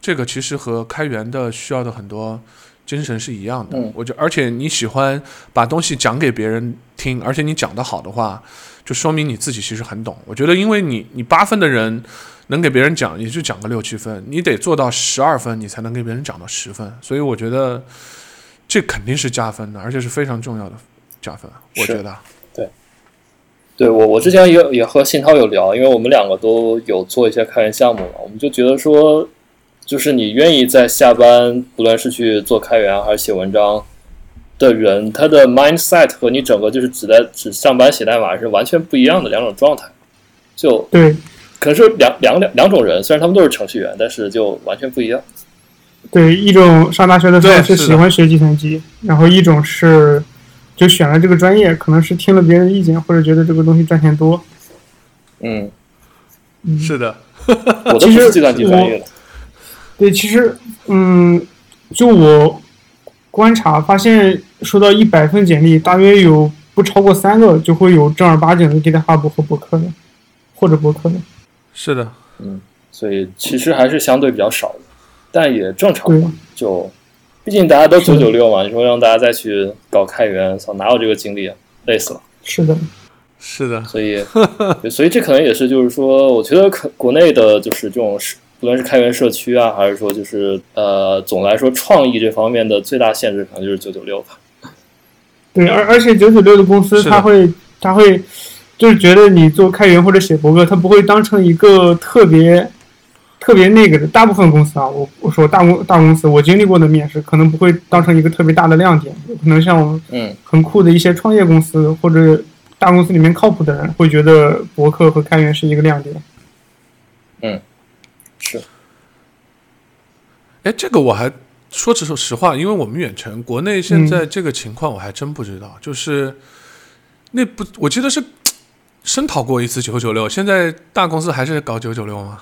这个其实和开源的需要的很多精神是一样的。我就而且你喜欢把东西讲给别人听，而且你讲得好的话。就说明你自己其实很懂。我觉得，因为你你八分的人能给别人讲，也就讲个六七分，你得做到十二分，你才能给别人讲到十分。所以我觉得这肯定是加分的，而且是非常重要的加分。我觉得，对，对我我之前也也和信涛有聊，因为我们两个都有做一些开源项目嘛，我们就觉得说，就是你愿意在下班，不论是去做开源还是写文章。的人，他的 mindset 和你整个就是只在只上班写代码是完全不一样的两种状态，就对，可能是两两两两种人，虽然他们都是程序员，但是就完全不一样。对，一种上大学的时候是喜欢学计算机，然后一种是就选了这个专业，可能是听了别人的意见，或者觉得这个东西赚钱多。嗯，是的，我都是计算机专业的。对，其实嗯，就我。观察发现，收到一百份简历，大约有不超过三个就会有正儿八经的 GitHub 和博客的，或者博客的。是的，嗯，所以其实还是相对比较少的，但也正常。就毕竟大家都九九六嘛，你说让大家再去搞开源，操，哪有这个精力啊？累死了。是的，是的。所以，所以这可能也是，就是说，我觉得可国内的就是这种是。不论是开源社区啊，还是说就是呃，总来说创意这方面的最大限制可能就是九九六吧。对，而而且九九六的公司，他会他会就是觉得你做开源或者写博客，他不会当成一个特别特别那个的，大部分公司啊，我我说大公大公司，我经历过的面试可能不会当成一个特别大的亮点，可能像我嗯很酷的一些创业公司或者大公司里面靠谱的人会觉得博客和开源是一个亮点。嗯，是。哎，这个我还说实实话，因为我们远程国内现在这个情况我还真不知道，就是那不我记得是 声讨过一次九九六，现在大公司还是搞九九六吗？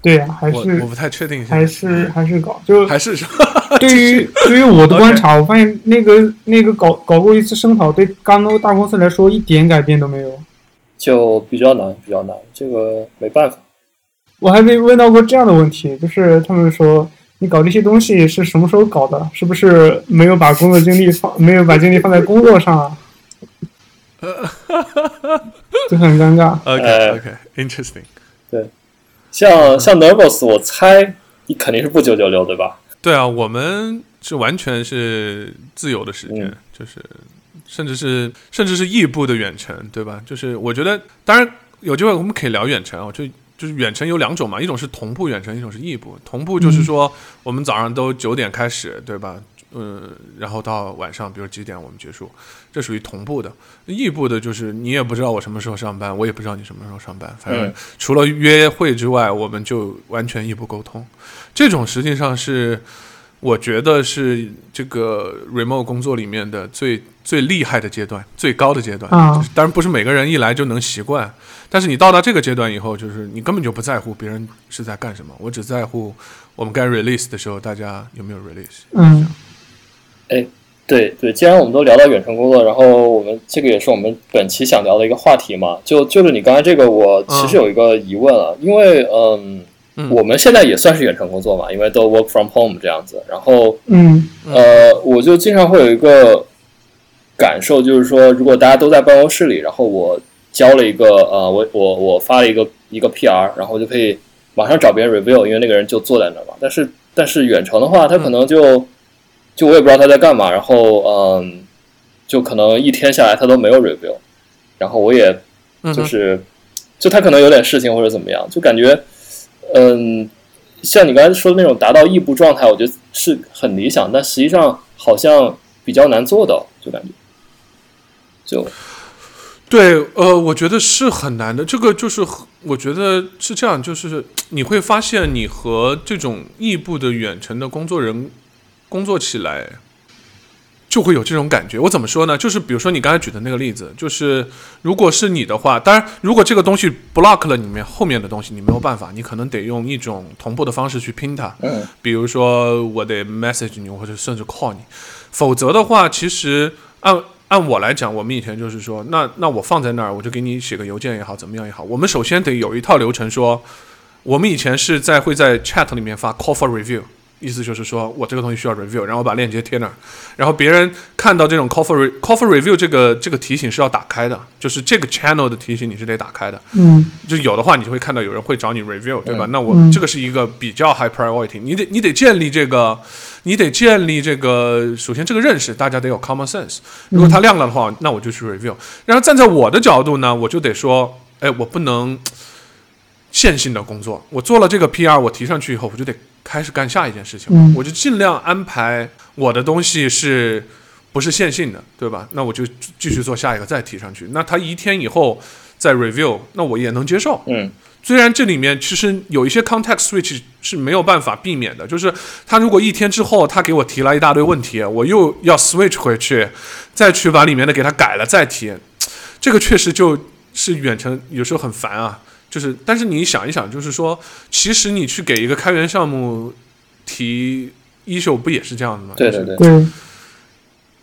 对呀、还是我不太确定，还是还是搞就还是 对于对于我的观察，我发现那个那个搞搞过一次声讨，对刚刚大公司来说一点改变都没有。就比较难，比较难，这个没办法。我还被问到过这样的问题，就是他们说你搞这些东西是什么时候搞的？是不是没有把工作精力放没有把精力放在工作上啊？就很尴尬。OK 呃 OK interesting。对像像 Nervous，我猜你肯定是不九九六对吧？对啊，我们是完全是自由的时间，嗯就是甚至是甚至是异步的远程，对吧？就是我觉得，当然有机会我们可以聊远程啊，就就是远程有两种嘛，一种是同步远程，一种是异步。同步就是说我们早上都九点开始，对吧？嗯，然后到晚上，比如几点我们结束，这属于同步的。异步的就是你也不知道我什么时候上班，我也不知道你什么时候上班，反正嗯除了约会之外，我们就完全异步沟通。这种实际上是我觉得是这个 remote 工作里面的最最厉害的阶段，最高的阶段。啊就是当然不是每个人一来就能习惯，但是你到达这个阶段以后，就是你根本就不在乎别人是在干什么，我只在乎我们该 release 的时候大家有没有 release。嗯对对，既然我们都聊到远程工作，然后我们这个也是我们本期想聊的一个话题嘛，就就是你刚才这个，我其实有一个疑问啊，因为嗯，嗯。我们现在也算是远程工作嘛，因为都 work from home 这样子，然后嗯。呃，我就经常会有一个感受，就是说，如果大家都在办公室里，然后我交了一个呃，我我我发了一个一个 PR，然后就可以马上找别人 review，因为那个人就坐在那儿嘛。但是但是远程的话，他可能就、就我也不知道他在干嘛，然后嗯，就可能一天下来他都没有 review，然后我也就是就他可能有点事情或者怎么样，就感觉嗯，像你刚才说的那种达到异步状态，我觉得是很理想，但实际上好像比较难做到，就感觉就对，呃，我觉得是很难的。这个就是我觉得是这样，就是你会发现你和这种异步的远程的工作人工作起来，就会有这种感觉。我怎么说呢？就是比如说你刚才举的那个例子，就是如果是你的话，当然如果这个东西 block 了里面后面的东西，你没有办法，你可能得用一种同步的方式去拼它。嗯比如说我得 message 你，或者甚至 call 你，否则的话，其实按按我来讲，我们以前就是说，那那我放在那儿，我就给你写个邮件也好，怎么样也好，我们首先得有一套流程说，我们以前是在会在 chat 里面发 call for review。意思就是说我这个东西需要 review，然后我把链接贴那儿，然后别人看到这种 call for re, call for review 这个这个提醒是要打开的，就是这个 channel 的提醒你是得打开的。嗯就有的话，你就会看到有人会找你 review，对吧？嗯那我、嗯这个是一个比较 high priority，你得你得建立这个，你得建立这个，首先这个认识，大家得有 common sense。如果它亮了的话，那我就去 review。然后站在我的角度呢，我就得说，哎，我不能线性的工作，我做了这个 PR，我提上去以后，我就得开始干下一件事情，嗯我就尽量安排我的东西是。不是线性的，对吧？那我就继续做下一个，再提上去。那他一天以后再 review，那我也能接受。嗯虽然这里面其实有一些 context switch 是没有办法避免的，就是他如果一天之后他给我提了一大堆问题，我又要 switch 回去，再去把里面的给他改了再提，这个确实就是远程有时候很烦啊。就是，但是你想一想，就是说，其实你去给一个开源项目提 issue 不也是这样的吗？就是对对对，对，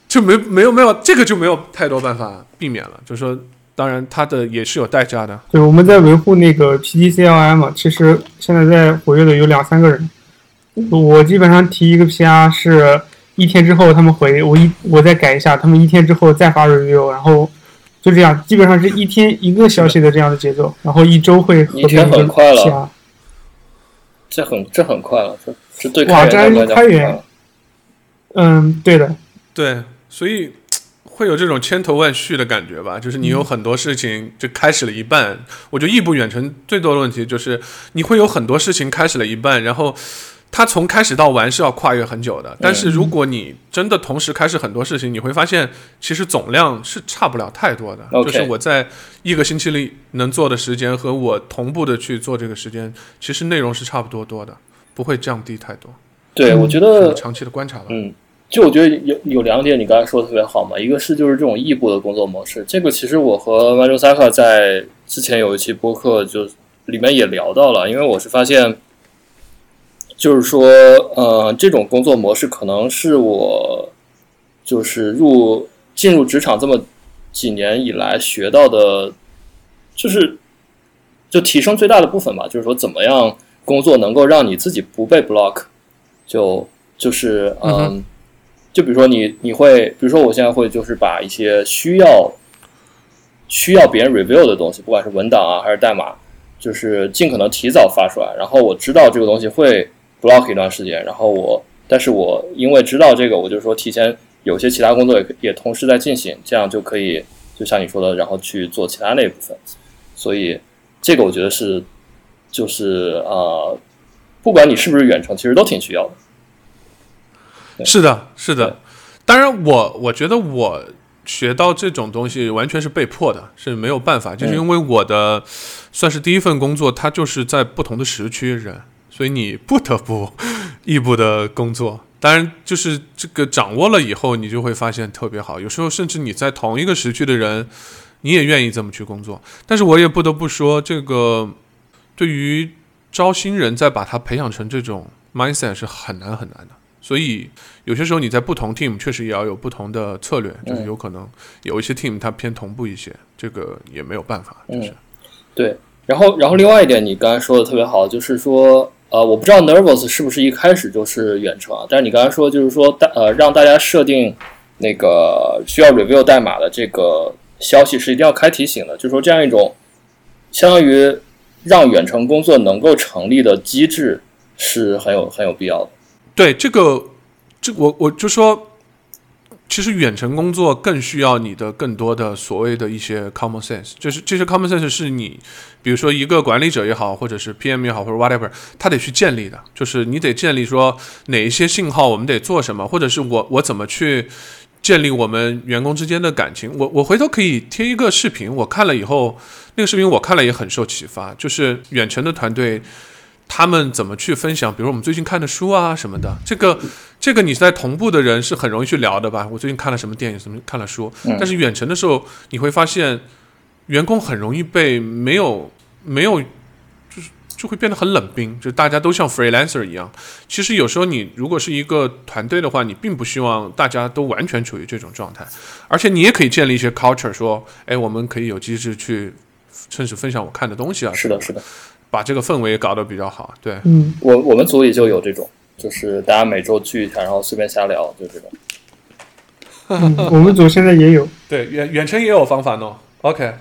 就没没有没有这个就没有太多办法避免了。就是说，当然它的也是有代价的。对，我们在维护那个 PDCLI 嘛，其实现在在活跃的有两三个人，我基本上提一个 PR 是一天之后他们回，我一我再改一下，他们一天之后再发 review，然后就这样，基本上是一天一个消息的这样的节奏，然后一周会合一天很快了。这很这很快了，这这对哇这开源嗯，对的，对，所以会有这种千头万绪的感觉吧？就是你有很多事情就开始了一半，我觉得异步远程最多的问题就是你会有很多事情开始了一半，然后。它从开始到完是要跨越很久的，但是如果你真的同时开始很多事情，你会发现其实总量是差不了太多的。就是我在一个星期里能做的时间和我同步的去做这个时间，其实内容是差不多多的，不会降低太多。对，我觉得长期的观察吧。嗯，就我觉得有有两点你刚才说的特别好嘛，一个是就是这种异步的工作模式，这个其实我和 m a j o s a k a 在之前有一期播客就里面也聊到了，因为我是发现。就是说，呃，这种工作模式可能是我就是入进入职场这么几年以来学到的，就是就提升最大的部分吧。就是说，怎么样工作能够让你自己不被 block？就就是嗯，就比如说你你会，比如说我现在会就是把一些需要需要别人 review 的东西，不管是文档啊还是代码，就是尽可能提早发出来。然后我知道这个东西会。Block 一段时间，然后我，但是我因为知道这个，我就说提前有些其他工作也也同时在进行，这样就可以就像你说的，然后去做其他那一部分。所以这个我觉得是，就是呃，不管你是不是远程，其实都挺需要的。是的，是的。当然，我我觉得我学到这种东西完全是被迫的，是没有办法，就是因为我的算是第一份工作，它就是在不同的时区人。所以你不得不 异步的工作，当然就是这个掌握了以后，你就会发现特别好。有时候甚至你在同一个时区的人，你也愿意这么去工作。但是我也不得不说，这个对于招新人再把他培养成这种 mindset 是很难很难的。所以有些时候你在不同 team 确实也要有不同的策略，就是有可能有一些 team 它偏同步一些，这个也没有办法。就是对，然后然后另外一点，你刚才说的特别好，就是说。呃，我不知道 Nervous 是不是一开始就是远程啊？但是你刚才说就是说大呃让大家设定那个需要 review 代码的这个消息是一定要开提醒的，就是说这样一种相当于让远程工作能够成立的机制是很有很有必要的。对这个，这我我就说。其实远程工作更需要你的更多的所谓的一些 common sense，就是这些 common sense 是你，比如说一个管理者也好，或者是 PM 也好，或者 whatever，他得去建立的，就是你得建立说哪一些信号我们得做什么，或者是我我怎么去建立我们员工之间的感情。我我回头可以贴一个视频，我看了以后，那个视频我看了也很受启发，就是远程的团队。他们怎么去分享？比如我们最近看的书啊什么的，这个这个你在同步的人是很容易去聊的吧？我最近看了什么电影，什么看了书。但是远程的时候，你会发现员工很容易被没有没有，就是就会变得很冷冰，就大家都像 freelancer 一样。其实有时候你如果是一个团队的话，你并不希望大家都完全处于这种状态，而且你也可以建立一些 culture，说，哎，我们可以有机制去甚至分享我看的东西啊。是的，是的。把这个氛围搞得比较好，对，嗯，我我们组里就有这种，就是大家每周聚一下，然后随便瞎聊，就这种。我们组现在也有，对，远远程也有方法弄。OK，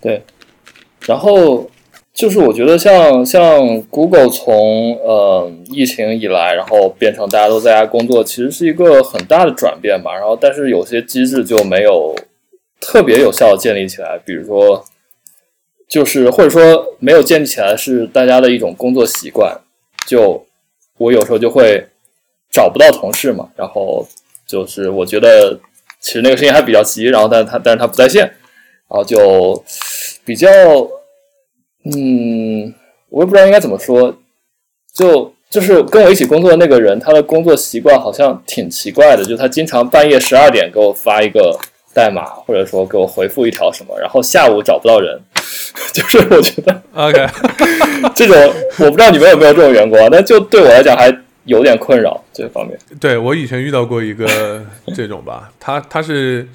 对，然后就是我觉得像像 Google 从呃疫情以来，然后变成大家都在家工作，其实是一个很大的转变吧。然后但是有些机制就没有特别有效的建立起来，比如说。就是或者说没有建立起来是大家的一种工作习惯，就我有时候就会找不到同事嘛，然后就是我觉得其实那个事情还比较急，然后但是他但是他不在线，然后就比较嗯，我也不知道应该怎么说，就就是跟我一起工作的那个人，他的工作习惯好像挺奇怪的，就他经常半夜十二点给我发一个代码，或者说给我回复一条什么，然后下午找不到人。就是我觉得，OK，这种我不知道你们有没有这种员工啊，但就对我来讲还有点困扰这方面。对我以前遇到过一个这种吧，他他是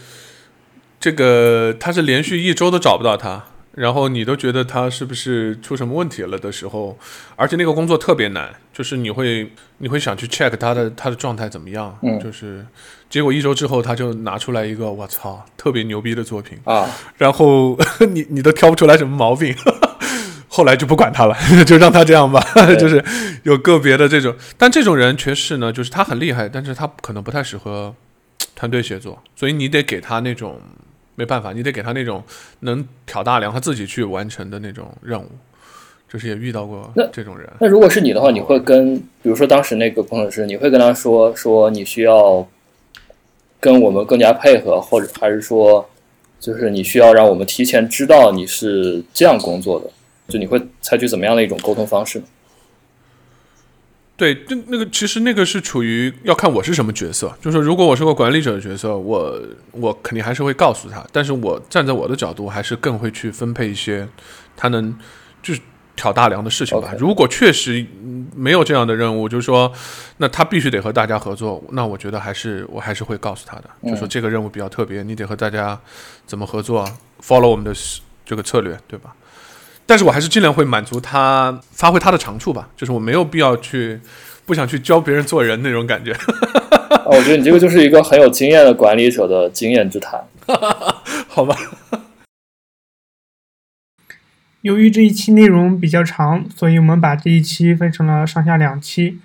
这个他是连续一周都找不到他。然后你都觉得他是不是出什么问题了的时候，而且那个工作特别难，就是你会你会想去 check 他的他的状态怎么样，嗯，就是结果一周之后他就拿出来一个我操特别牛逼的作品。啊，然后 你你都挑不出来什么毛病，后来就不管他了，就让他这样吧，就是有个别的这种，但这种人确实呢，就是他很厉害，但是他可能不太适合团队协作，所以你得给他那种没办法，你得给他那种能挑大梁，他自己去完成的那种任务。就是也遇到过这种人。那如果是你的话，你会跟，比如说当时那个工程师，你会跟他说说你需要跟我们更加配合，或者还是说，就是你需要让我们提前知道你是这样工作的，就你会采取怎么样的一种沟通方式呢？对，那那个其实那个是处于要看我是什么角色，就是如果我是个管理者的角色，我我肯定还是会告诉他，但是我站在我的角度，还是更会去分配一些他能就是。挑大梁的事情吧。如果确实没有这样的任务，就是说，那他必须得和大家合作。那我觉得还是我还是会告诉他的，就说这个任务比较特别，你得和大家怎么合作，follow 我们的这个策略，对吧？但是我还是尽量会满足他，发挥他的长处吧。就是我没有必要去不想去教别人做人那种感觉。我觉得你这个就是一个很有经验的管理者的经验之谈，好吧？由于这一期内容比较长，所以我们把这一期分成了上下两期。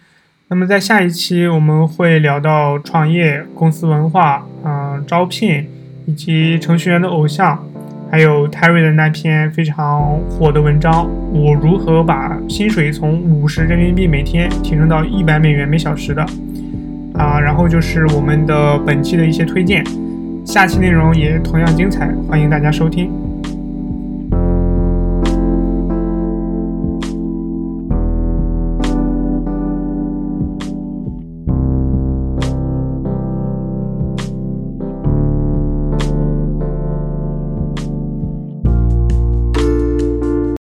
那么在下一期我们会聊到创业、公司文化、嗯招聘以及程序员的偶像，还有泰瑞的那篇非常火的文章：我如何把薪水从五十人民币每天提升到一百美元每小时的。啊，然后就是我们的本期的一些推荐。下期内容也同样精彩，欢迎大家收听。